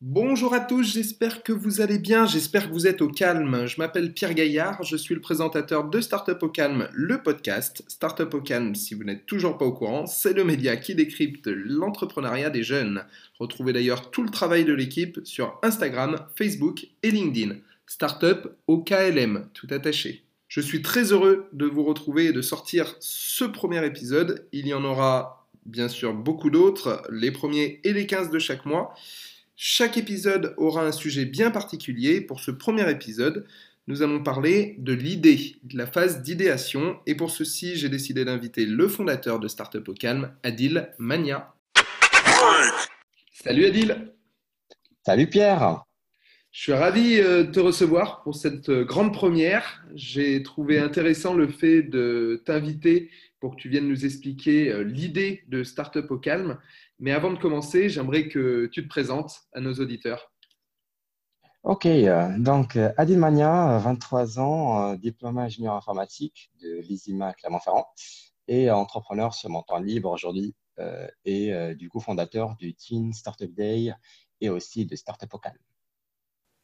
Bonjour à tous, j'espère que vous allez bien, j'espère que vous êtes au calme. Je m'appelle Pierre Gaillard, je suis le présentateur de Startup au calme, le podcast. Startup au calme, si vous n'êtes toujours pas au courant, c'est le média qui décrypte l'entrepreneuriat des jeunes. Retrouvez d'ailleurs tout le travail de l'équipe sur Instagram, Facebook et LinkedIn. Startup au KLM, tout attaché. Je suis très heureux de vous retrouver et de sortir ce premier épisode. Il y en aura bien sûr beaucoup d'autres, les premiers et les 15 de chaque mois. Chaque épisode aura un sujet bien particulier. Pour ce premier épisode, nous allons parler de l'idée, de la phase d'idéation. Et pour ceci, j'ai décidé d'inviter le fondateur de Startup au Calme, Adil Mania. Salut Adil. Salut Pierre. Je suis ravi euh, de te recevoir pour cette euh, grande première. J'ai trouvé intéressant le fait de t'inviter pour que tu viennes nous expliquer euh, l'idée de Startup au Calme mais avant de commencer, j'aimerais que tu te présentes à nos auditeurs. Ok, donc Adil Mania, 23 ans, diplômé ingénieur informatique de l'ISIMA Clermont-Ferrand et entrepreneur sur mon temps libre aujourd'hui et du coup fondateur du Teen Startup Day et aussi de Startup Calme.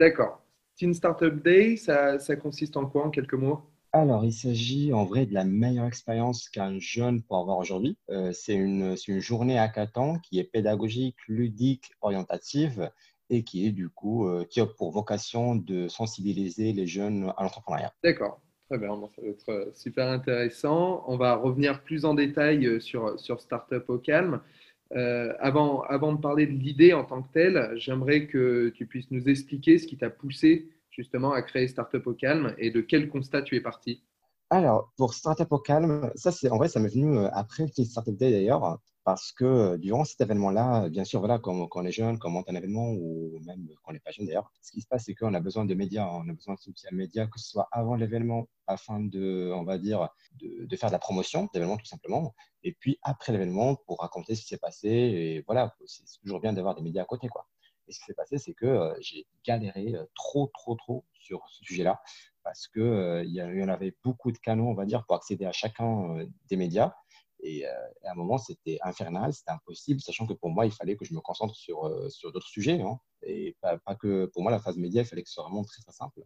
D'accord. Teen Startup Day, ça, ça consiste en quoi en quelques mots? Alors, il s'agit en vrai de la meilleure expérience qu'un jeune peut avoir aujourd'hui. Euh, c'est une, une, journée à ans qui est pédagogique, ludique, orientative et qui est du coup euh, qui a pour vocation de sensibiliser les jeunes à l'entrepreneuriat. D'accord, très bien, ça va être euh, super intéressant. On va revenir plus en détail sur, sur Startup au calme. Avant, avant de parler de l'idée en tant que telle, j'aimerais que tu puisses nous expliquer ce qui t'a poussé justement à créer Startup au calme et de quel constat tu es parti. Alors, pour Startup au calme, ça, c'est, en vrai, ça m'est venu euh, après le Startup Day d'ailleurs, parce que euh, durant cet événement-là, bien sûr, voilà, quand, on est jeune, quand on monte un événement, ou même quand on n'est pas jeune d'ailleurs, ce qui se passe, c'est qu'on a besoin de médias, on a besoin de soutien médias, que ce soit avant l'événement, afin de, on va dire, de, faire de la promotion d'événement tout simplement, et puis après l'événement, pour raconter ce qui s'est passé, et voilà, c'est toujours bien d'avoir des médias à côté, quoi. Et ce qui s'est passé, c'est que euh, j'ai galéré euh, trop, trop, trop sur ce sujet-là parce qu'il euh, il y, en avait beaucoup de canaux, on va dire, pour accéder à chacun des médias. Et, à un moment, c'était infernal, c'était impossible, sachant que pour moi, il fallait que je me concentre sur, sur d'autres sujets. Hein. et pas, que pour moi, la phase média, il fallait que ce soit vraiment très, très simple.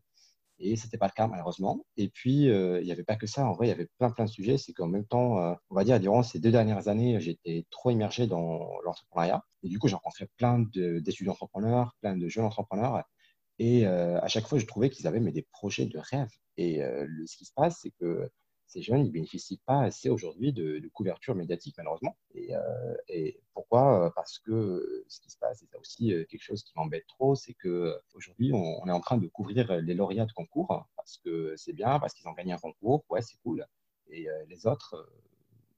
Et ce n'était pas le cas, malheureusement. Et puis, euh, il n'y avait pas que ça. En vrai, il y avait plein, plein de sujets. C'est qu'en même temps, euh, on va dire, durant ces deux dernières années, j'étais trop immergé dans l'entrepreneuriat. Et du coup, j'ai rencontré plein d'étudiants entrepreneurs, plein de jeunes entrepreneurs. Et euh, à chaque fois, je trouvais qu'ils avaient mais, des projets de rêve. Et ce qui se passe, c'est que ces jeunes, ils bénéficient pas assez aujourd'hui de, couverture médiatique, malheureusement. Et, et pourquoi? Parce que ce qui se passe, et c'est aussi quelque chose qui m'embête trop, c'est qu'aujourd'hui, on, on est en train de couvrir les lauréats de concours, parce que c'est bien, parce qu'ils ont gagné un concours, ouais, c'est cool. Et les autres,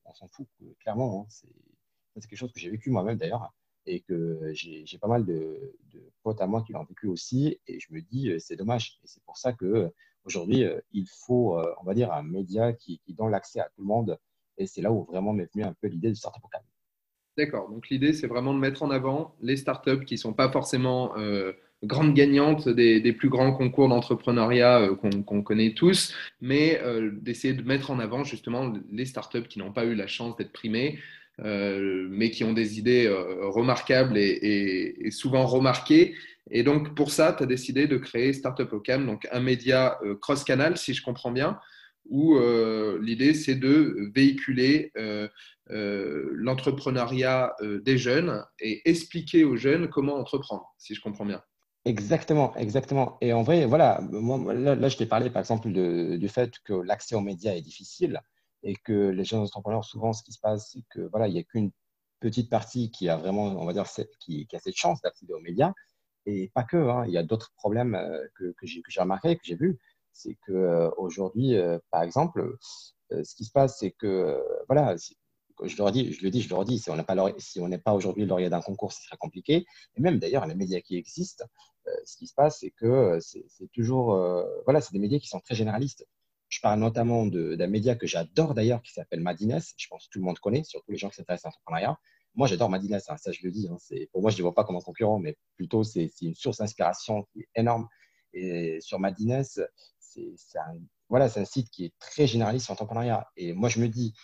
on s'en fout, clairement. Hein. c'est quelque chose que j'ai vécu moi-même d'ailleurs et que j'ai pas mal de, potes à moi qui l'ont vécu aussi. Et je me dis, c'est dommage. Et c'est pour ça que Aujourd'hui, euh, il faut, euh, on va dire, un média qui, donne l'accès à tout le monde. Et c'est là où vraiment m'est venue un peu l'idée du Startup Academy. D'accord. Donc l'idée, c'est vraiment de mettre en avant les startups qui ne sont pas forcément euh, grandes gagnantes des, plus grands concours d'entrepreneuriat qu'on connaît tous, mais d'essayer de mettre en avant justement les startups qui n'ont pas eu la chance d'être primées, mais qui ont des idées remarquables et, et, souvent remarquées et donc, pour ça, tu as décidé de créer Startup Ocam, donc un média euh, cross-canal, si je comprends bien, où euh, l'idée, c'est de véhiculer euh, l'entrepreneuriat des jeunes et expliquer aux jeunes comment entreprendre, si je comprends bien. Exactement, exactement. Et en vrai, voilà, moi, là, je t'ai parlé par exemple du fait que l'accès aux médias est difficile et que les jeunes entrepreneurs, souvent, ce qui se passe, c'est que voilà, il n'y a qu'une petite partie qui a vraiment, on va dire, qui a cette chance d'accéder aux médias. Et pas que, hein. il y a d'autres problèmes euh, que, que j'ai remarqué, que j'ai vu. C'est qu'aujourd'hui, euh, euh, par exemple, ce qui se passe, c'est que, voilà, je, leur dis, je le dis, je leur dis, si on n'est pas, si pas aujourd'hui lauréat d'un concours, ce serait compliqué. Et même d'ailleurs, les médias qui existent, ce qui se passe, c'est que c'est toujours, voilà, c'est des médias qui sont très généralistes. Je parle notamment d'un média que j'adore d'ailleurs, qui s'appelle Madines. Je pense que tout le monde connaît, surtout les gens qui s'intéressent à l'entrepreneuriat. Moi, j'adore hein, ça je le dis. Hein, pour moi, je ne les vois pas comme un concurrent, mais plutôt c'est une source d'inspiration énorme. Et sur Madines, c'est un site qui est très généraliste sur l'entrepreneuriat. Et moi, je me dis,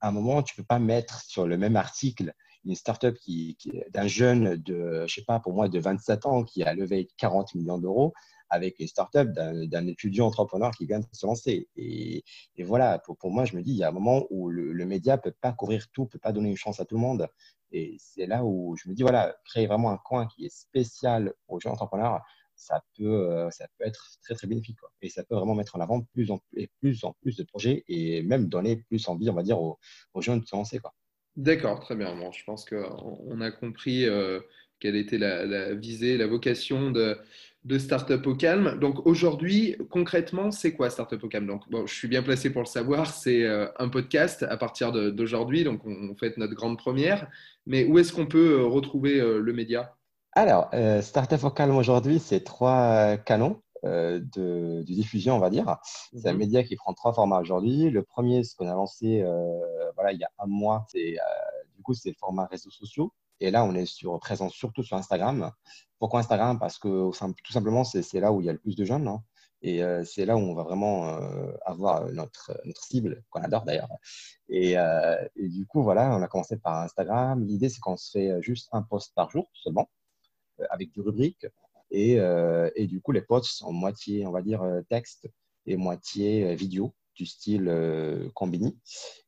à un moment, tu ne peux pas mettre sur le même article une startup qui d'un jeune de, je sais pas, pour moi, de 27 ans qui a levé 40 millions d'euros avec une startup d'un étudiant entrepreneur qui vient de se lancer. Et, voilà, pour, moi, je me dis, il y a un moment où le, média ne peut pas courir tout, ne peut pas donner une chance à tout le monde. Et c'est là où je me dis, voilà, créer vraiment un coin qui est spécial aux jeunes entrepreneurs, ça peut, euh, ça peut être très, très bénéfique. Et ça peut vraiment mettre en avant plus en, plus en plus de projets et même donner plus envie, on va dire, aux, jeunes de se lancer. D'accord, très bien. Je pense qu'on a compris euh, quelle était la, visée, la vocation de, de Startup au calme. Donc aujourd'hui, concrètement, c'est quoi Startup au calme? Donc, bon, je suis bien placé pour le savoir, c'est euh, un podcast à partir d'aujourd'hui, donc on, fait notre grande première. Mais où est-ce qu'on peut euh, retrouver euh, le média? Alors, Startup au calme aujourd'hui, c'est trois canaux. De, diffusion, on va dire. C'est un mhm. média qui prend trois formats aujourd'hui. Le premier, ce qu'on a lancé voilà, il y a un mois, c'est du coup, c'est le format réseaux sociaux. Et là, on est sur, présent surtout sur Instagram. Pourquoi Instagram? Parce que tout simplement, c'est là où il y a le plus de jeunes. Hein. et euh, c'est là où on va vraiment euh, avoir notre, cible, qu'on adore d'ailleurs. Et, euh, et, du coup, voilà, on a commencé par Instagram. L'idée, c'est qu'on se fait juste un post par jour seulement, avec des rubriques. Et, et, du coup, les posts sont moitié, on va dire, texte et moitié vidéo du style Combini.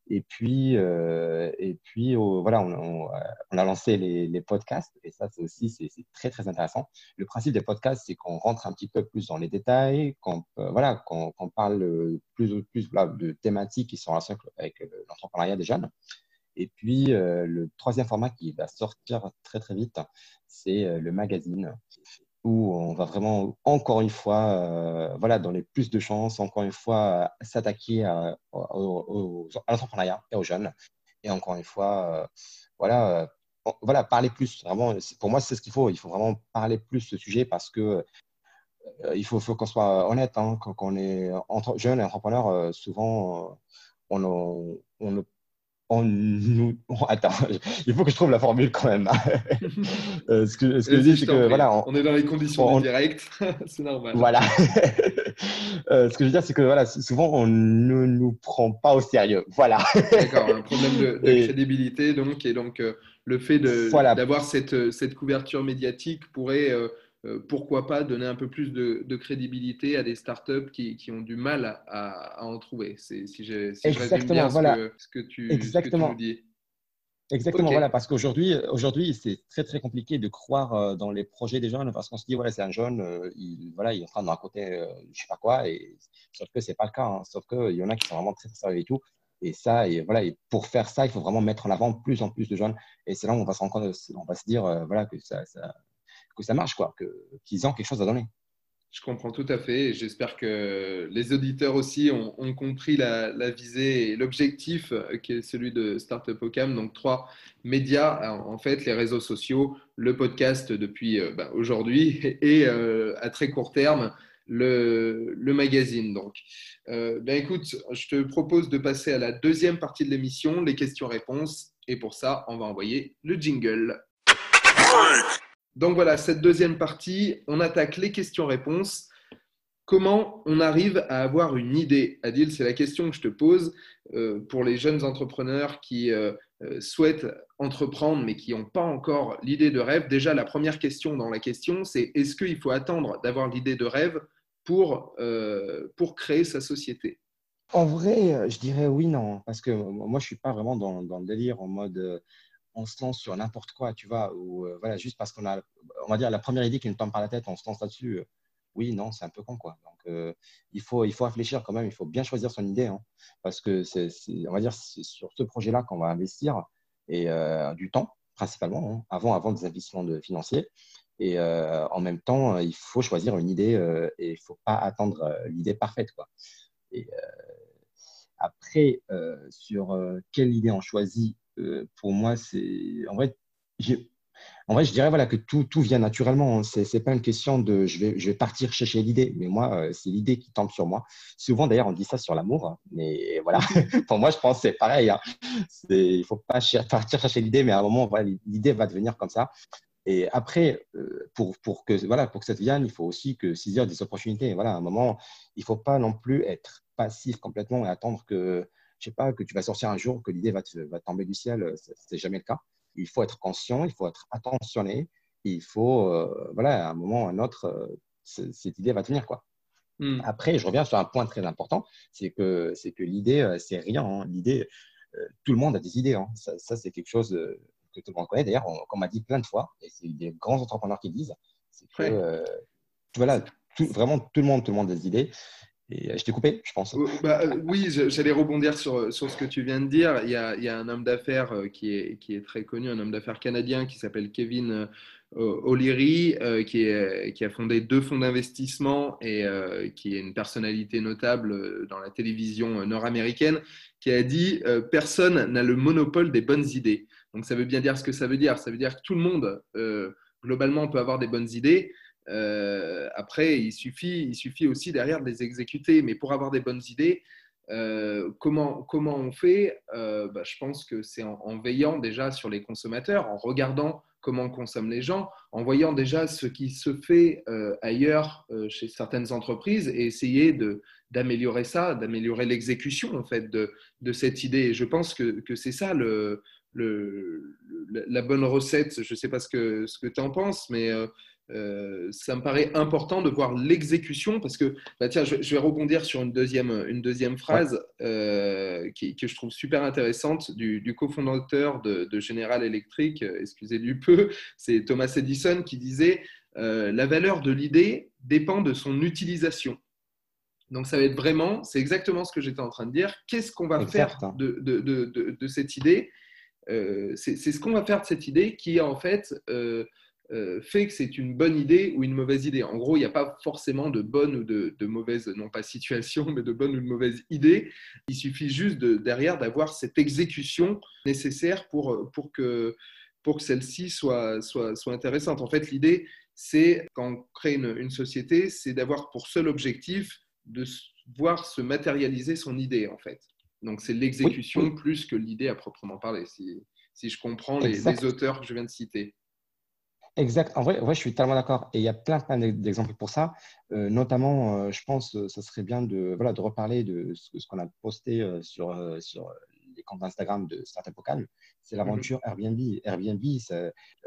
Et puis, euh, et puis voilà, on, on, a lancé les, podcasts et ça, c'est aussi c'est très très intéressant. Le principe des podcasts, c'est qu'on rentre un petit peu plus dans les détails, qu'on euh, voilà, qu'on parle plus plus voilà, de thématiques qui sont en relation avec l'entrepreneuriat des jeunes. Et puis euh, le troisième format qui va sortir très très vite, c'est le magazine on va vraiment, encore une fois, euh, voilà, donner plus de chances, encore une fois, s'attaquer à, l'entrepreneuriat et aux jeunes. Et encore une fois, euh, voilà, euh, voilà, parler plus. Vraiment, pour moi, c'est ce qu'il faut. Il faut vraiment parler plus de ce sujet parce que il faut, faut qu'on soit honnête. Hein, quand, on est entre, jeune et entrepreneur, souvent, on, on, on, on nous. Attends, il faut que je trouve la formule quand même. Euh, ce que, ce que je dis, c'est que voilà, on, est dans les conditions direct, c'est normal. Voilà. Euh, ce que je veux dire, c'est que voilà, souvent on ne nous prend pas au sérieux. Voilà. D'accord, un problème de, crédibilité donc, et donc euh, le fait d'avoir cette, cette couverture médiatique pourrait pourquoi pas donner un peu plus de, crédibilité à des startups qui, qui ont du mal à, en trouver. Si, si, Exactement, bien voilà. ce, que, tu, Exactement. dis. Exactement, voilà, parce qu'aujourd'hui, aujourd'hui, c'est très très compliqué de croire euh, dans les projets des jeunes parce qu'on se dit voilà, c'est un jeune, euh, il, voilà, il est en train de raconter je sais pas quoi, et sauf que c'est pas le cas, hein. sauf qu'il y en a qui sont vraiment très, très sérieux et tout. Et ça, et voilà, et pour faire ça, il faut vraiment mettre en avant plus en plus de jeunes. Et c'est là où on va se rendre compte, on va se dire voilà que ça, ça, que ça marche, quoi, qu'ils ont quelque chose à donner. Je comprends tout à fait. J'espère que les auditeurs aussi ont, compris la, visée et l'objectif euh, qui est celui de Startup Ocam. Donc, trois médias, en fait, les réseaux sociaux, le podcast depuis euh, bah, aujourd'hui et euh, à très court terme, le, magazine. Donc, ben écoute, je te propose de passer à la deuxième partie de l'émission, les questions-réponses. Et pour ça, on va envoyer le jingle. Donc voilà, cette deuxième partie, on attaque les questions-réponses. Comment on arrive à avoir une idée? Adil, c'est la question que je te pose euh, pour les jeunes entrepreneurs qui euh, euh, souhaitent entreprendre mais qui n'ont pas encore l'idée de rêve. Déjà, la première question dans la question, c'est est-ce qu'il faut attendre d'avoir l'idée de rêve pour, pour créer sa société? En vrai, je dirais oui, non. Parce que moi, je ne suis pas vraiment dans, le délire en mode on se lance sur n'importe quoi, tu vois, ou euh, voilà, juste parce qu'on a, on va dire, la première idée qui nous tombe par la tête, on se lance là-dessus. Euh, oui, non, c'est un peu con, quoi. Donc, euh, il, faut, il faut réfléchir quand même, il faut bien choisir son idée, hein, parce que c'est, on va dire, c'est sur ce projet-là qu'on va investir et du temps, principalement, hein, avant, avant des investissements de financiers. Et en même temps, il faut choisir une idée et il ne faut pas attendre l'idée parfaite, quoi. Et après, sur quelle idée on choisit pour moi, c'est en vrai, en vrai, je dirais voilà, que tout, tout vient naturellement. Hein. Ce n'est pas une question de je vais, je vais partir chercher l'idée, mais moi, euh, c'est l'idée qui tombe sur moi. Souvent, d'ailleurs, on dit ça sur l'amour, hein, mais voilà, pour moi, je pense que c'est pareil. Hein. Il ne faut pas partir chercher l'idée, mais à un moment, voilà, l'idée va devenir comme ça. Et après, euh, pour, pour, que, voilà, pour que ça vienne, il faut aussi que saisir des opportunités. Voilà, à un moment, il ne faut pas non plus être passif complètement et attendre que, je sais pas, que tu vas sortir un jour, que l'idée va, va tomber du ciel. Ce n'est jamais le cas. Il faut être conscient, il faut être attentionné. Il faut, euh, voilà, à un moment ou à un autre, euh, cette idée va tenir. Quoi. Hmm. Après, je reviens sur un point très important, c'est que, c'est que l'idée, c'est rien. Hein. L'idée, tout le monde a des idées. Hein. Ça, ça c'est quelque chose que tout le monde connaît. D'ailleurs, qu'on m'a dit plein de fois, et c'est des grands entrepreneurs qui disent, c'est que euh, voilà, vraiment tout le monde, tout le monde a des idées. Et euh, je t'ai coupé, je pense. Euh, bah, oui, j'allais rebondir sur, sur ce que tu viens de dire. Il y a, il y a un homme d'affaires qui est, qui est très connu, un homme d'affaires canadien qui s'appelle Kevin O'Leary, qui, qui a fondé deux fonds d'investissement et qui est une personnalité notable dans la télévision nord-américaine, qui a dit Personne n'a le monopole des bonnes idées. Donc ça veut bien dire ce que ça veut dire. Ça veut dire que tout le monde, euh, globalement, peut avoir des bonnes idées. Euh, après, il suffit, il suffit aussi derrière de les exécuter. Mais pour avoir des bonnes idées, euh, comment, comment on fait bah, Je pense que c'est en, veillant déjà sur les consommateurs, en regardant comment consomment les gens, en voyant déjà ce qui se fait ailleurs chez certaines entreprises et essayer d'améliorer ça, d'améliorer l'exécution en fait de, de, cette idée. Je pense que, que c'est ça le, le, la bonne recette. Je ne sais pas ce que, ce que tu en penses, mais euh, euh, ça me paraît important de voir l'exécution parce que, bah tiens, je, vais rebondir sur une deuxième, une deuxième phrase euh, qui, que je trouve super intéressante du, du cofondateur de, de, General Electric, excusez du peu, c'est Thomas Edison qui disait La valeur de l'idée dépend de son utilisation. Donc, ça va être vraiment, c'est exactement ce que j'étais en train de dire. Qu'est-ce qu'on va faire de, de, de, cette idée? Euh, c'est ce qu'on va faire de cette idée qui en fait euh, euh, fait que c'est une bonne idée ou une mauvaise idée. En gros, il n'y a pas forcément de bonne ou de, mauvaise, non pas situation, mais de bonne ou de mauvaise idée. Il suffit juste de, derrière d'avoir cette exécution nécessaire pour, pour que, pour que celle-ci soit, soit, soit intéressante. En fait, l'idée, c'est quand on crée une, une société, c'est d'avoir pour seul objectif de voir se matérialiser son idée, en fait. Donc, c'est l'exécution plus que l'idée à proprement parler, si, si je comprends les, auteurs que je viens de citer. Exact. En vrai, je suis tellement d'accord. Et il y a plein, plein d'exemples pour ça. Euh, notamment, euh, je pense que ce serait bien de, voilà, de reparler de ce, qu'on a posté euh, sur, sur les comptes Instagram de Startup C'est l'aventure mhm. Airbnb. Airbnb,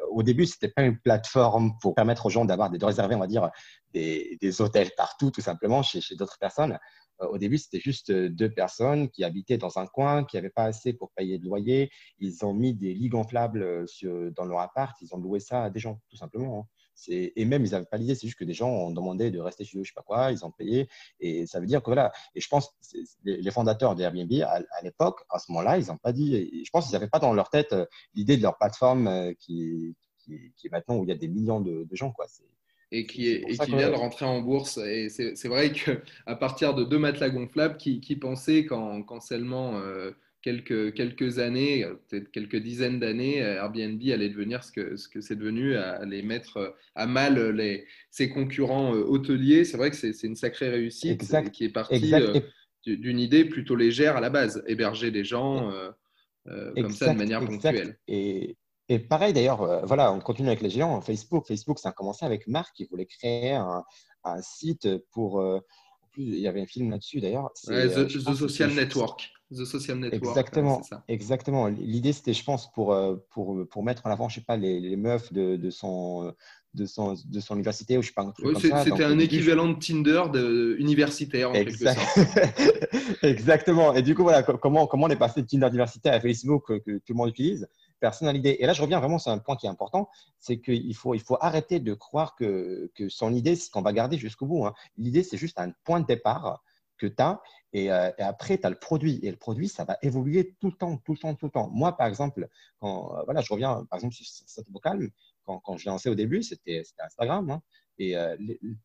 au début, ce n'était pas une plateforme pour permettre aux gens d'avoir de réserver, on va dire, des, des hôtels partout, tout simplement, chez, chez d'autres personnes. Euh, au début, c'était juste euh, deux personnes qui habitaient dans un coin, qui n'avaient pas assez pour payer de loyer. Ils ont mis des lits gonflables euh, dans leur appart. Ils ont loué ça à des gens, tout simplement. Hein. Et même, ils n'avaient pas l'idée, c'est juste que des gens ont demandé de rester chez eux, je ne sais pas quoi, ils ont payé. Et ça veut dire que voilà. Et je pense, les fondateurs d'Airbnb, à, l'époque, à ce moment-là, ils n'ont pas dit, je pense qu'ils n'avaient pas dans leur tête l'idée de leur plateforme qui, est maintenant où il y a des millions de gens. Quoi et qui, est, et qui vient de rentrer en bourse. Et c'est vrai qu'à partir de deux matelas gonflables, qui, qui pensaient qu'en seulement euh, quelques, quelques années, peut-être quelques dizaines d'années, Airbnb allait devenir ce que c'est ce que devenu, allait mettre à mal les, ses concurrents euh, hoteliers. C'est vrai que c'est une sacrée réussite qui est partie euh, d'une idée plutôt légère à la base, héberger des gens comme ça de manière ponctuelle. Et, et pareil d'ailleurs, euh, voilà, on continue avec les géants. Facebook, Facebook, ça a commencé avec Marc qui voulait créer un, site pour. Euh, en plus, il y avait un film là-dessus d'ailleurs. Euh, the, Social Network. The Social Network. Exactement. exactement. L'idée, c'était, je pense, pour, pour, pour mettre en avant, je sais pas, les, les meufs de, de son de son, de son université ou je sais pas. C'était un équivalent de Tinder de, universitaire en quelque sorte. Exactement. Et du coup, voilà, comment, comment on est passé de Tinder universitaire à Facebook que, que tout le monde utilise? Personnalité. Et là, je reviens vraiment sur un point qui est important, c'est qu'il faut, il faut arrêter de croire que, que son idée, c'est ce qu'on va garder jusqu'au bout. Hein. L'idée, c'est juste un point de départ que tu as et, euh, et, après, tu as le produit. Et le produit, ça va évoluer tout le temps, tout le temps, tout le temps. Moi, par exemple, euh, voilà, je reviens par exemple sur cette vocale, quand, quand je lancé au début, c'était Instagram. Hein. Et euh,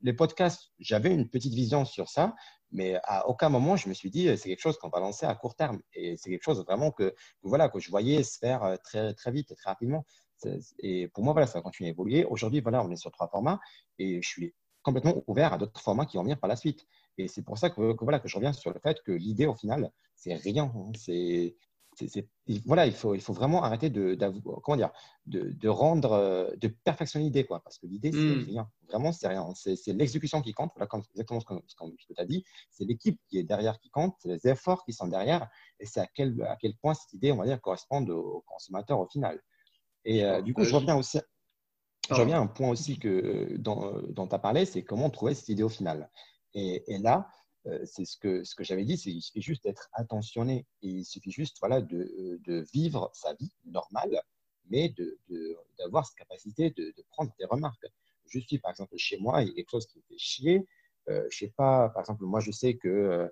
les, podcasts, j'avais une petite vision sur ça, mais à aucun moment je me suis dit c'est quelque chose qu'on va lancer à court terme. Et c'est quelque chose vraiment que, voilà, que je voyais se faire euh, très, très vite très rapidement. Et pour moi, voilà, ça va continuer à évoluer. Aujourd'hui, voilà, on est sur trois formats et je suis complètement ouvert à d'autres formats qui vont venir par la suite. Et c'est pour ça que, voilà, que je reviens sur le fait que l'idée, au final, c'est rien. Voilà, il faut, il faut vraiment arrêter de, comment dire, de, de, rendre, euh, de perfectionner l'idée, quoi. Parce que l'idée, c'est hmm. rien. Vraiment, c'est rien. C'est l'exécution qui compte. Voilà, exactement ce que, tu as dit. C'est l'équipe qui est derrière qui compte, c'est les efforts qui sont derrière, et c'est à quel, à quel point cette idée, on va dire, correspond au consommateur au final. Et euh, du coup, je reviens aussi. Je reviens à un point aussi que, dont, dont tu as parlé, c'est comment trouver cette idée au final. Et, et là, euh, c'est ce que, ce que j'avais dit, c'est qu'il suffit juste d'être attentionné il suffit juste voilà, de, de vivre sa vie normale, mais d'avoir de, cette capacité de, prendre des remarques. Je suis, par exemple, chez moi, il y a quelque chose qui me fait chier. Euh, je sais pas, par exemple, moi, je sais que, euh,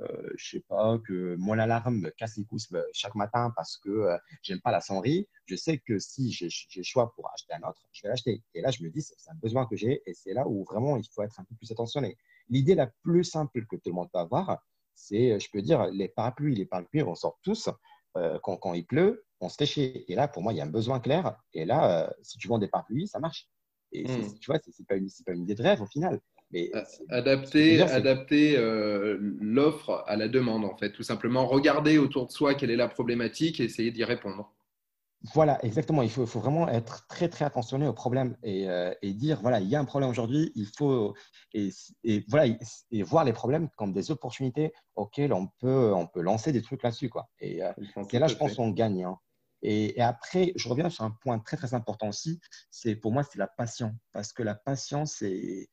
euh je sais pas, que mon alarme me casse les coups chaque matin parce que euh, j'aime pas la sonnerie. Je sais que si j'ai le choix pour acheter un autre, je vais l'acheter. Et là, je me dis, c'est un besoin que j'ai et c'est là où vraiment il faut être un peu plus attentionné. L'idée la plus simple que tout le monde peut avoir, c'est, je peux dire, les parapluies. Les parapluies, on sort tous. Euh, quand, quand, il pleut, on se fait chier. Et là, pour moi, il y a un besoin clair. Et là, euh, si tu vends des parapluies, ça marche. Et hmm. tu vois, ce n'est pas, une, pas une idée de rêve au final. Mais adapter adapter euh, l'offre à la demande, en fait. Tout simplement, regarder autour de soi quelle est la problématique et essayer d'y répondre. Voilà, exactement. Il faut, vraiment être très, très attentionné au problème euh, et, dire, voilà, il y a un problème aujourd'hui, il faut, et, voilà, et voir les problèmes comme des opportunités auxquelles on peut, on peut lancer des trucs là-dessus. Quoi. Et, euh, là, je pense qu'on gagne. Hein. Et, après, je reviens sur un point très, très important aussi, c'est pour moi, c'est la passion. Parce que la passion, c'est,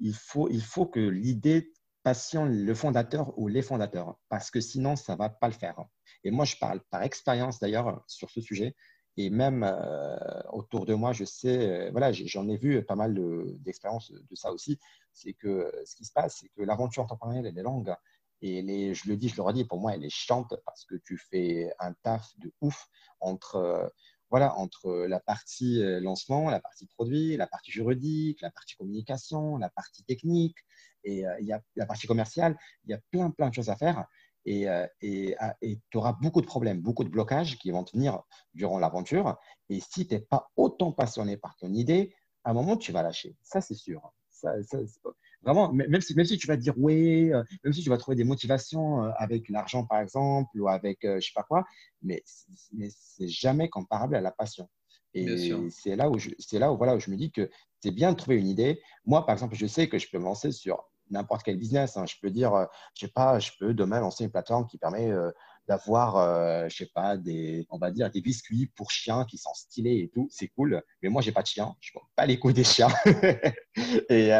il faut, il faut que l'idée passionne le fondateur ou les fondateurs, parce que sinon, ça ne va pas le faire. Et moi, je parle par expérience d'ailleurs sur ce sujet. Et même euh, autour de moi, je sais, euh, voilà, j'en ai vu pas mal d'expériences de, ça aussi. C'est que euh, ce qui se passe, c'est que l'aventure entrepreneuriale, elle est longue. Et les, je le dis, je le redis, pour moi, elle est chiante parce que tu fais un taf de ouf entre, voilà, entre la partie lancement, la partie produit, la partie juridique, la partie communication, la partie technique, et il y a la partie commerciale. Il y a plein, plein de choses à faire et euh, ah, tu auras beaucoup de problèmes, beaucoup de blocages qui vont venir durant l'aventure. Et si tu n'es pas autant passionné par ton idée, à un moment, tu vas lâcher. Ça, c'est sûr. vraiment, même si, même si tu vas dire oui, euh, même si tu vas trouver des motivations euh, avec l'argent, par exemple, ou avec je ne sais pas quoi, mais, mais c'est jamais comparable à la passion. Et c'est là où je, c'est là où voilà où je me dis que c'est bien de trouver une idée. Moi, par exemple, je sais que je peux me lancer sur n'importe quel business. Hein. Je peux dire, euh, je sais pas, je peux demain lancer une plateforme qui permet euh, d'avoir, euh, je sais pas, des, on va dire, des biscuits pour chiens qui sont stylés et tout. C'est cool. Mais moi, j'ai pas de chien. Je ne pas les coups des chiens. et,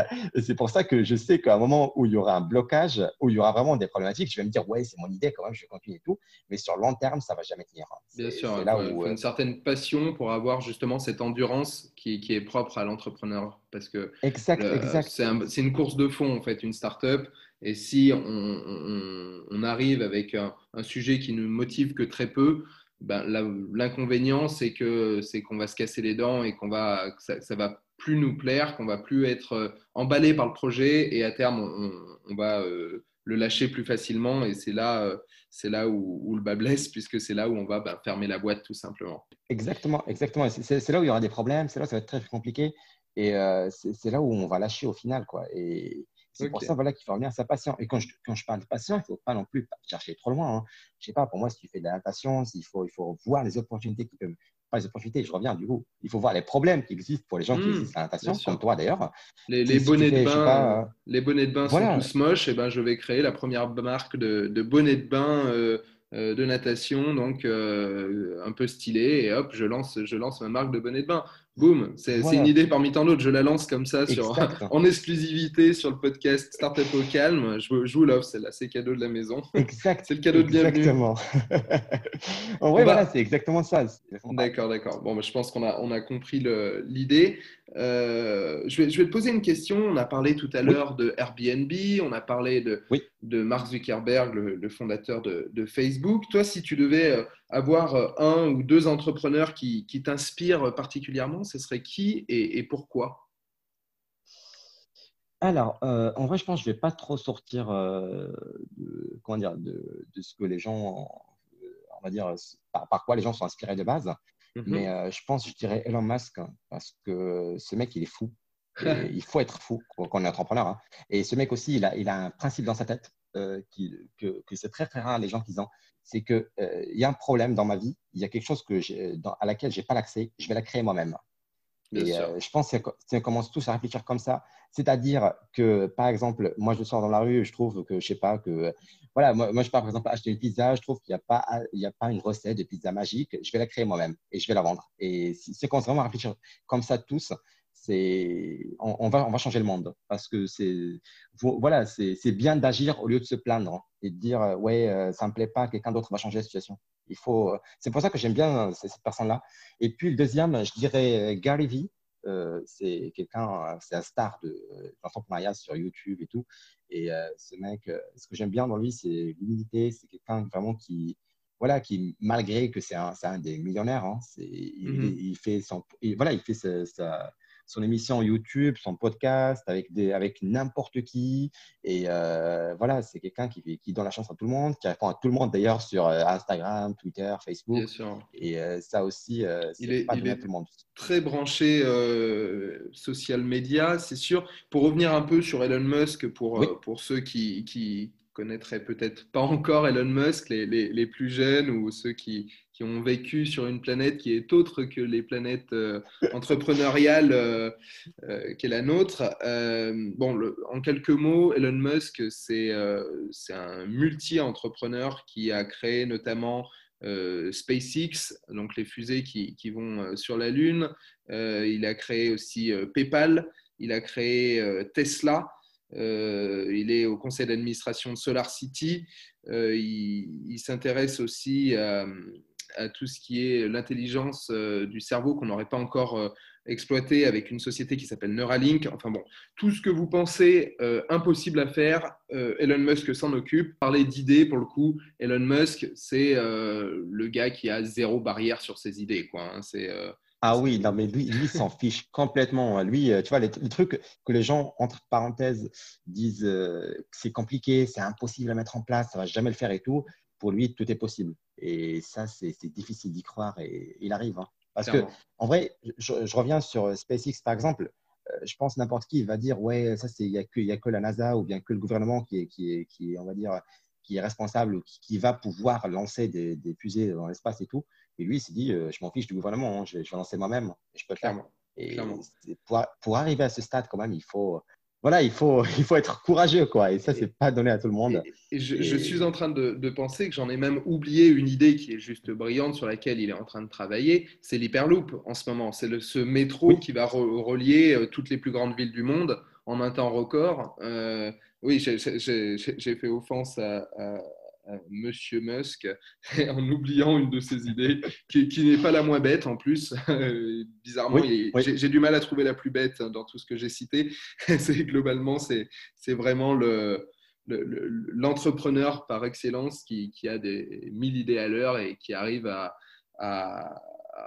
c'est pour ça que je sais qu'à un moment où il y aura un blocage, où il y aura vraiment des problématiques, je vais me dire, ouais, c'est mon idée quand même, je vais continuer et tout. Mais sur le long terme, ça va jamais tenir. Hein. Bien sûr. il faut une certaine passion pour avoir justement cette endurance qui, qui est propre à l'entrepreneur. Parce que exact, exact. c'est une course de fond, en fait, une start-up. Et si on, arrive avec un, sujet qui ne motive que très peu, ben, l'inconvénient, c'est que c'est qu'on va se casser les dents et qu'on va, ça, ça, va plus nous plaire, qu'on va plus être euh, emballé par le projet et à terme, on, va euh, le lâcher plus facilement et c'est là, euh, c'est là où, le bas blesse puisque c'est là où on va ben, fermer la boîte tout simplement. Exactement, exactement. C'est là où il y aura des problèmes, c'est là où ça va être très compliqué et c'est là où on va lâcher au final quoi. C'est pour ça voilà, qu'il faut revenir à sa patience. Et quand je, quand je parle de patience, il ne faut pas non plus chercher trop loin. Hein. Je ne sais pas, pour moi, si tu fais de la patience, il faut, il faut voir les opportunités qui peuvent. Pas les opportunités, je reviens du coup. Il faut voir les problèmes qui existent pour les gens qui mmh, existent à la comme toi d'ailleurs. Les, les bonnets de bain, les bonnets de bain sont tous moches, et ben je vais créer la première marque de, de bonnets de bain. Euh, euh, de natation, donc euh, un peu stylé, et hop, je lance, je lance ma marque de bonnet de bain. Boum, c'est une idée parmi tant d'autres. Je la lance comme ça sur, en exclusivité sur le podcast Startup au calme. Je, je vous l'offre, celle-là, c'est cadeau de la maison. Exact. c'est le cadeau de bienvenue. Exactement. en vrai, bah, voilà, c'est exactement ça. D'accord, d'accord. Bon, bah, je pense qu'on a, on a compris l'idée. Euh, je, vais, je vais te poser une question. On a parlé tout à l'heure de Airbnb, on a parlé de, de Mark Zuckerberg, le, fondateur de, de, Facebook. Toi, si tu devais euh, avoir euh, un ou deux entrepreneurs qui, qui t'inspirent particulièrement, ce serait qui et, pourquoi? Alors, euh, en vrai, je pense que je ne vais pas trop sortir euh, de, comment dire, de, de, ce que les gens, on va dire, par, quoi les gens sont inspirés de base. Mhm. Mais je pense, je dirais Elon Musk, parce que ce mec, il est fou. il faut être fou quand on est entrepreneur. Hein. Et ce mec aussi, il a, il a un principe dans sa tête. Qui, que, que c'est très très rare les gens qui disent c'est qu'il euh, y a un problème dans ma vie, il y a quelque chose que dans, à laquelle je n'ai pas l'accès, je vais la créer moi-même. Et euh, je pense que si on commence tous à réfléchir comme ça, c'est-à-dire que, par exemple, moi, je sors dans la rue, je trouve que, je sais pas, que, voilà, moi, moi je pars, par exemple, acheter une pizza, je trouve qu'il n'y a, pas, il a pas une recette de pizza magique, je vais la créer moi-même et je vais la vendre. Et si, si on commence vraiment à réfléchir comme ça tous, on, va, on va changer le monde parce que c'est voilà, c'est bien d'agir au lieu de se plaindre et de dire euh, ouais, euh, ça me plaît pas, quelqu'un d'autre va changer la situation. Il faut, c'est pour ça que j'aime bien cette personne-là. Et puis le deuxième, je dirais Gary Vee. Euh, c'est quelqu'un, c'est un star de l'entrepreneuriat sur YouTube et tout. Et ce mec, ce que j'aime bien dans lui, c'est l'humilité. C'est quelqu'un vraiment qui, voilà, qui malgré que c'est un, un, des millionnaires, hein, mm-hmm. il, fait son, voilà, il fait sa, son émission YouTube, son podcast avec, des, avec n'importe qui. Et euh, voilà, c'est quelqu'un qui, qui donne la chance à tout le monde, qui répond à tout le monde d'ailleurs sur euh, Instagram, Twitter, Facebook. Bien sûr. Et euh, ça aussi, c'est il est, pas il est tout le monde. Très branché social media, c'est sûr. Pour revenir un peu sur Elon Musk, pour, pour ceux qui, qui connaîtraient peut-être pas encore Elon Musk, les, les, les plus jeunes ou ceux qui, ont vécu sur une planète qui est autre que les planètes euh, entrepreneuriales euh, euh, qu'est la nôtre. bon, en quelques mots, Elon Musk, c'est un multi-entrepreneur qui a créé notamment SpaceX, donc les fusées qui, qui vont sur la Lune. il a créé aussi PayPal, il a créé Tesla. il est au conseil d'administration de Solar City. il, il s'intéresse aussi à, à tout ce qui est l'intelligence euh, du cerveau qu'on n'aurait pas encore euh, exploité avec une société qui s'appelle Neuralink. Enfin bon, tout ce que vous pensez euh, impossible à faire, Elon Musk s'en occupe. Parler d'idées, pour le coup, Elon Musk, c'est le gars qui a zéro barrière sur ses idées. Quoi, hein. C'est ah oui, non, mais lui, lui s'en fiche complètement. Lui, tu vois, les, trucs que les gens, entre parenthèses, disent que c'est compliqué, c'est impossible à mettre en place, ça va jamais le faire et tout pour lui, tout est possible. Et ça, c'est difficile d'y croire et il arrive. Hein. Parce que, en vrai, je, reviens sur SpaceX par exemple. Euh, je pense n'importe qui va dire ouais, ça, il n'y a, que, a que la NASA ou bien que le gouvernement qui est, qui est, qui est on va dire, qui est responsable ou qui, va pouvoir lancer des, des fusées dans l'espace et tout. Et lui, il s'est dit, euh, je m'en fiche du gouvernement, hein, je, vais lancer moi-même, je peux le faire. Et pour, pour, arriver à ce stade, quand même, il faut, voilà, il faut, il faut être courageux, quoi. Et ça, c'est pas donné à tout le monde. Et, je, suis en train de, penser que j'en ai même oublié une idée qui est juste brillante sur laquelle il est en train de travailler. C'est l'hyperloop en ce moment. C'est ce métro qui va relier euh, toutes les plus grandes villes du monde en un temps record. Euh, oui, j'ai fait offense à, Monsieur Musk en oubliant une de ses idées, qui, n'est pas la moins bête en plus. Bizarrement, j'ai du mal à trouver la plus bête dans tout ce que j'ai cité. c'est globalement, c'est vraiment le l'entrepreneur par excellence qui, a des mille idées à l'heure et qui arrive à,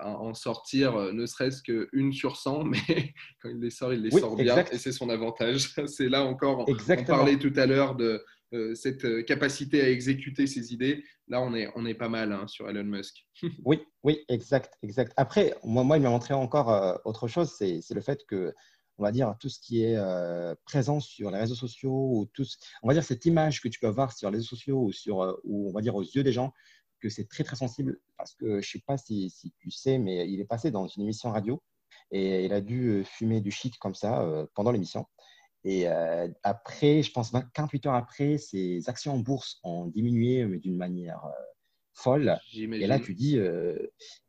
en sortir ne serait-ce qu'une sur 100, mais quand il les sort, il les sort bien et c'est son avantage. C'est là encore, on parlait tout à l'heure de, euh, cette euh, capacité à exécuter ses idées, là, on est, on est pas mal hein, sur Elon Musk. oui, oui, exact, exact. Après, moi, il m'a montré encore euh, autre chose, c'est le fait que, on va dire, tout ce qui est présent sur les réseaux sociaux, ou tout, on va dire cette image que tu peux avoir sur les réseaux sociaux ou, sur, ou on va dire aux yeux des gens, que c'est très, très sensible parce que je ne sais pas si, tu sais, mais il est passé dans une émission radio et il a dû fumer du shit comme ça pendant l'émission. Et euh, après, je pense 28 heures après, ses actions en bourse ont diminué d'une manière euh, folle. Et là, tu dis, euh,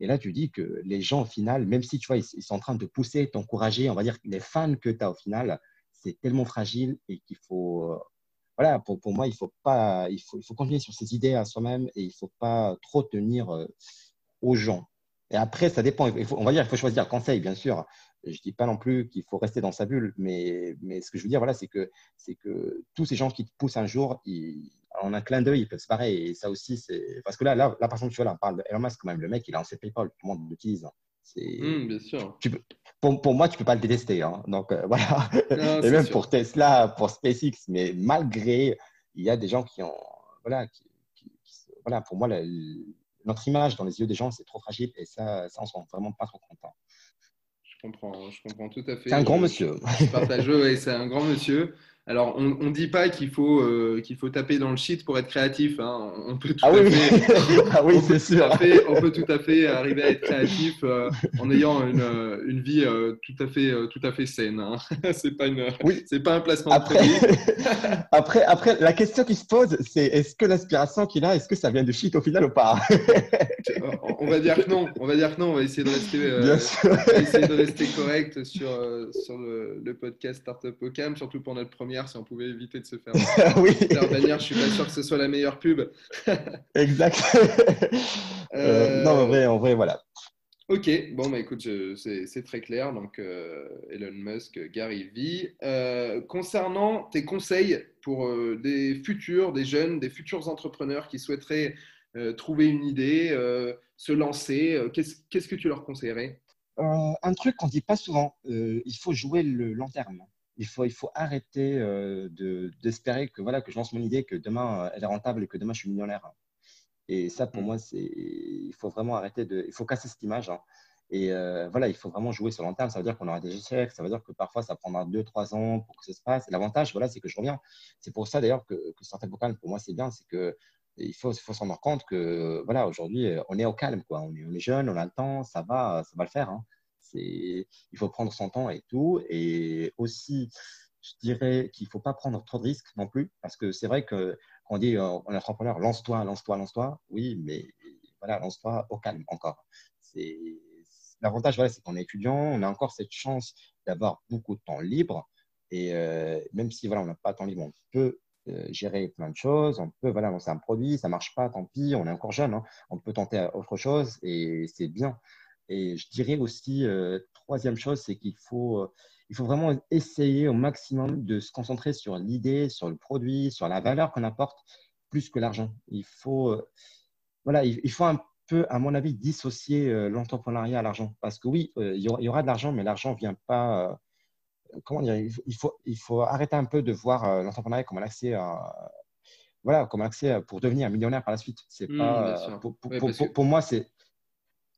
et là, tu dis que les gens, au final, même si tu vois, ils, sont en train de pousser, t'encourager, on va dire que les fans que tu as au final, c'est tellement fragile et qu'il faut. voilà, pour, pour, moi, il faut pas, il faut, il faut continuer sur ses idées à soi-même et il faut pas trop tenir aux gens. Et après, ça dépend. on va dire, il faut choisir conseil, bien sûr. Je ne dis pas non plus qu'il faut rester dans sa bulle, mais, mais ce que je veux dire, voilà, c'est que, que tous ces gens qui te poussent un jour, en un clin d'œil, ils peuvent se barrer. Et ça aussi, c'est. Parce que là, là, là, par exemple, tu vois, là, on parle d'Elon Musk quand même. Le mec, il a lancé PayPal, tout le monde l'utilise. Mmh, bien sûr. Tu peux... pour, pour, moi, tu ne peux pas le détester. Hein. Donc, euh, voilà. et même pour Tesla, pour SpaceX, mais malgré, il y a des gens qui ont. Voilà, qui, voilà pour moi, notre image dans les yeux des gens, c'est trop fragile. Et ça, ça on ne sont vraiment pas trop contents. Je comprends, je comprends tout à fait. C'est un grand monsieur. partage, c'est un grand monsieur. Alors, on ne dit pas qu'il faut, euh, qu'il faut taper dans le shit pour être créatif. Hein. On peut tout ah à oui, fait, ah oui c'est sûr. on peut tout à fait arriver à être créatif euh, en ayant une, euh, une vie tout, à fait, tout à fait saine. Hein. c'est pas, une, oui. c'est pas un placement après, de après, après, la question qui se pose, c'est est-ce que l'inspiration qu'il a, est-ce que ça vient de shit au final ou pas? On va dire que non. On va dire que non. On va essayer de rester, essayer de rester correct sur, sur le, le podcast Startup Ocam, surtout pour notre première si on pouvait éviter de se faire, oui. bannir. Je suis pas sûr que ce soit la meilleure pub. exact. Euh, non, en vrai, en vrai, voilà. Ok, bon, bah écoute, c'est très clair. Donc, euh, Elon Musk, Gary V. Euh, concernant tes conseils pour des futurs, des jeunes, des futurs entrepreneurs qui souhaiteraient trouver une idée, se lancer, qu'est-ce que tu leur conseillerais? Un truc qu'on ne dit pas souvent, il faut jouer le long terme il faut, il faut arrêter euh, d'espérer que, voilà, que je lance mon idée, que demain elle est rentable et que demain je suis millionnaire. Et ça, pour mm. moi, c'est, il faut vraiment arrêter de, il faut casser cette image. Hein. Et euh, voilà, il faut vraiment jouer sur long terme. Ça veut dire qu'on aura des échecs. Ça veut dire que parfois, ça prendra 2-3 ans pour que ça se passe. L'avantage, voilà, c'est que je reviens. C'est pour ça, d'ailleurs, que, que calme, pour moi, c'est bien. C'est que il faut, faut se rendre compte que, voilà, aujourd'hui, on est au calme. Quoi. On, est, on est jeune, on a le temps. Ça va, ça va le faire. Hein il faut prendre son temps et tout. Et aussi, je dirais qu'il ne faut pas prendre trop de risques non plus, parce que c'est vrai que quand on dit euh, entrepreneur, lance-toi, lance-toi, lance-toi, oui, mais voilà, lance-toi au calme encore. C'est l'avantage, voilà, c'est qu'on est étudiant, on a encore cette chance d'avoir beaucoup de temps libre. Et euh, même si voilà, on n'a pas de temps libre, on peut euh, gérer plein de choses. On peut voilà, lancer un produit, ça marche pas, tant pis, on est encore jeune, hein. on peut tenter autre chose et c'est bien. Et je dirais aussi, euh, troisième chose, c'est qu'il faut, euh, il faut vraiment essayer au maximum de se concentrer sur l'idée, sur le produit, sur la valeur qu'on apporte, plus que l'argent. Il faut, euh, voilà, il, faut un peu, à mon avis, dissocier l'entrepreneuriat à l'argent. Parce que oui, il y aura de l'argent, mais l'argent ne vient pas. comment dire il faut, il faut arrêter un peu de voir l'entrepreneuriat comme un accès à, voilà, comme accès pour devenir millionnaire par la suite. C'est mmh, pas, pour, pour, moi, c'est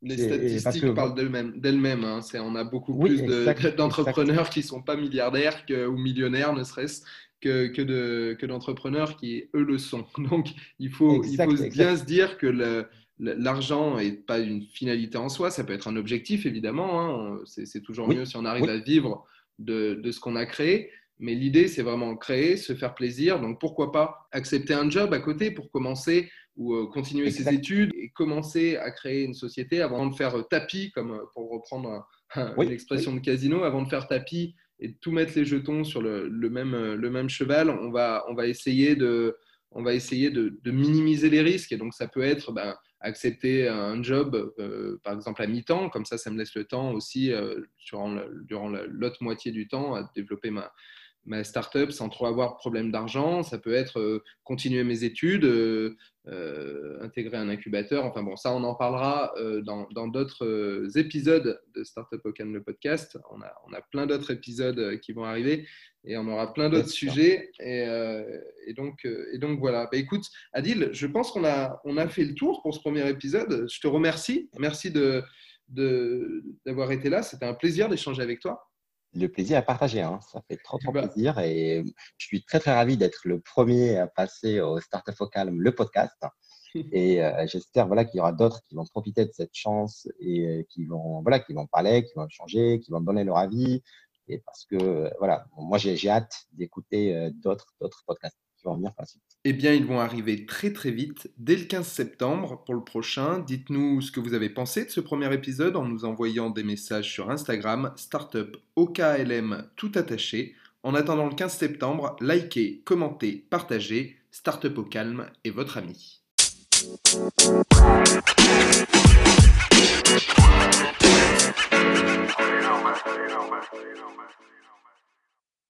les statistiques parlent d'elles-mêmes. Hein. On a beaucoup plus d'entrepreneurs qui ne sont pas milliardaires que, ou millionnaires, ne serait-ce que, que d'entrepreneurs qui, eux, le sont. Donc, il faut, il faut bien se dire que l'argent n'est pas une finalité en soi. Ça peut être un objectif, évidemment. Hein. C'est toujours mieux si on arrive à vivre de, de ce qu'on a créé. Mais l'idée, c'est vraiment créer, se faire plaisir. Donc, pourquoi pas accepter un job à côté pour commencer ou euh, continuer ses études et commencer à créer une société avant de faire euh, tapis, comme euh, pour reprendre une expression de casino, avant de faire tapis et de tout mettre les jetons sur le, même, le même cheval, on va, on va essayer, de, on va essayer de, minimiser les risques. Et donc, ça peut être ben, accepter un job, par exemple à mi-temps, comme ça, ça me laisse le temps aussi, durant l'autre moitié du temps, à développer ma, ma startup sans trop avoir de problème d'argent. Ça peut être euh, continuer mes études, euh, euh, intégrer un incubateur. Enfin bon, ça, on en parlera dans d'autres épisodes de Startup Ocan, le podcast. On a, on a plein d'autres épisodes qui vont arriver et on aura plein d'autres sujets. Et, et, donc, et donc voilà. Bah, écoute, Adil, je pense qu'on a, on a fait le tour pour ce premier épisode. Je te remercie. Merci de d'avoir été là. C'était un plaisir d'échanger avec toi le plaisir à partager. Hein. Ça fait trop, trop bah plaisir. Et je suis très, très ravi d'être le premier à passer au Startup au Calme, le podcast. Et euh, j'espère voilà, qu'il y aura d'autres qui vont profiter de cette chance et euh, qui vont, voilà, qui vont parler, qui vont changer, qui vont donner leur avis. Et parce que, voilà, moi, j'ai hâte d'écouter euh, d'autres podcasts. Eh bien, ils vont arriver très très vite, dès le 15 septembre pour le prochain. Dites-nous ce que vous avez pensé de ce premier épisode en nous envoyant des messages sur Instagram, startup OKLM tout attaché. En attendant le 15 septembre, likez, commentez, partagez. Startup au calme est votre ami.